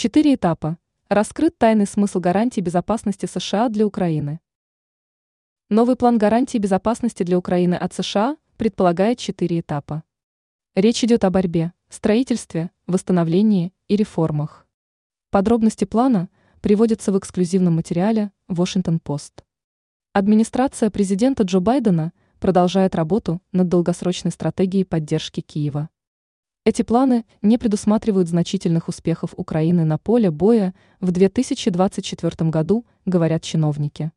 Четыре этапа. Раскрыт тайный смысл гарантий безопасности США для Украины. Новый план гарантий безопасности для Украины от США предполагает четыре этапа. Речь идет о борьбе, строительстве, восстановлении и реформах. Подробности плана приводятся в эксклюзивном материале «Вашингтон-Пост». Администрация президента Джо Байдена продолжает работу над долгосрочной стратегией поддержки Киева. Эти планы не предусматривают значительных успехов Украины на поле боя в 2024 году, говорят чиновники.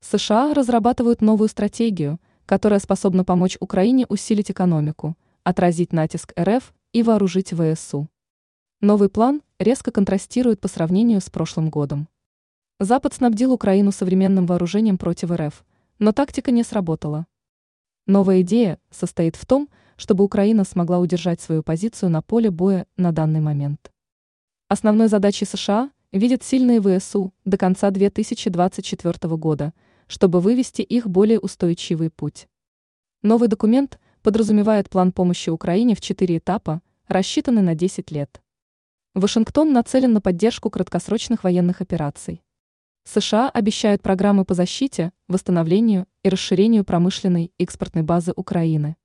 США разрабатывают новую стратегию, которая способна помочь Украине усилить экономику, отразить натиск РФ и вооружить ВСУ. Новый план резко контрастирует по сравнению с прошлым годом. Запад снабдил Украину современным вооружением против РФ, но тактика не сработала. Новая идея состоит в том, чтобы Украина смогла удержать свою позицию на поле боя на данный момент. Основной задачей США видят сильные ВСУ до конца 2024 года, чтобы вывести их более устойчивый путь. Новый документ подразумевает план помощи Украине в четыре этапа, рассчитанный на 10 лет. Вашингтон нацелен на поддержку краткосрочных военных операций. США обещают программы по защите, восстановлению и расширению промышленной экспортной базы Украины.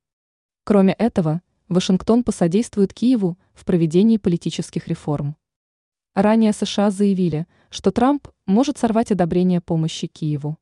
Кроме этого, Вашингтон посодействует Киеву в проведении политических реформ. Ранее США заявили, что Трамп может сорвать одобрение помощи Киеву.